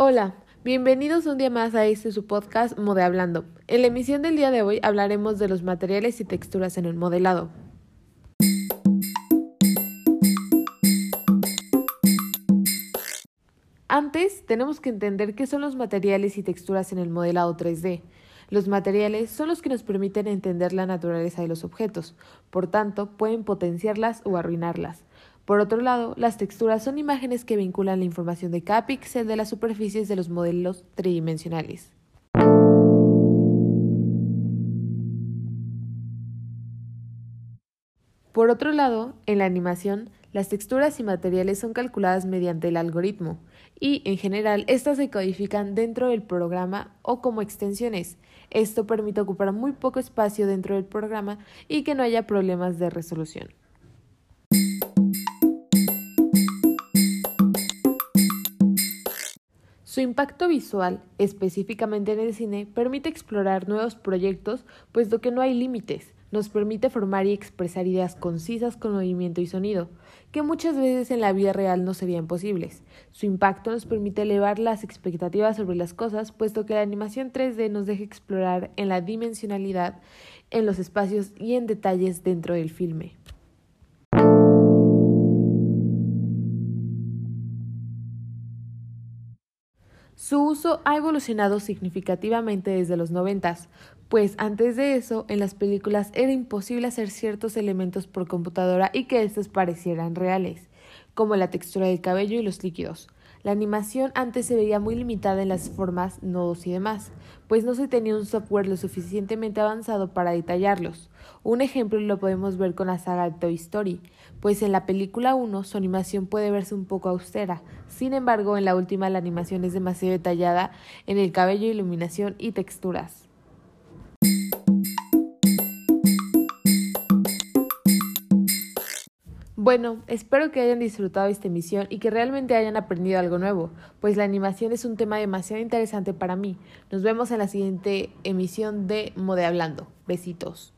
Hola, bienvenidos un día más a este su podcast Modehablando. En la emisión del día de hoy hablaremos de los materiales y texturas en el modelado. Antes, tenemos que entender qué son los materiales y texturas en el modelado 3D. Los materiales son los que nos permiten entender la naturaleza de los objetos, por tanto, pueden potenciarlas o arruinarlas. Por otro lado, las texturas son imágenes que vinculan la información de cada píxel de las superficies de los modelos tridimensionales. Por otro lado, en la animación, las texturas y materiales son calculadas mediante el algoritmo y, en general, estas se codifican dentro del programa o como extensiones. Esto permite ocupar muy poco espacio dentro del programa y que no haya problemas de resolución. Su impacto visual, específicamente en el cine, permite explorar nuevos proyectos, puesto que no hay límites. Nos permite formar y expresar ideas concisas con movimiento y sonido, que muchas veces en la vida real no serían posibles. Su impacto nos permite elevar las expectativas sobre las cosas, puesto que la animación 3D nos deja explorar en la dimensionalidad, en los espacios y en detalles dentro del filme. Su uso ha evolucionado significativamente desde los noventas, pues antes de eso en las películas era imposible hacer ciertos elementos por computadora y que estos parecieran reales, como la textura del cabello y los líquidos. La animación antes se veía muy limitada en las formas, nodos y demás, pues no se tenía un software lo suficientemente avanzado para detallarlos. Un ejemplo lo podemos ver con la saga Toy Story, pues en la película 1 su animación puede verse un poco austera, sin embargo en la última la animación es demasiado detallada en el cabello, iluminación y texturas. Bueno, espero que hayan disfrutado esta emisión y que realmente hayan aprendido algo nuevo, pues la animación es un tema demasiado interesante para mí. Nos vemos en la siguiente emisión de Mode Hablando. Besitos.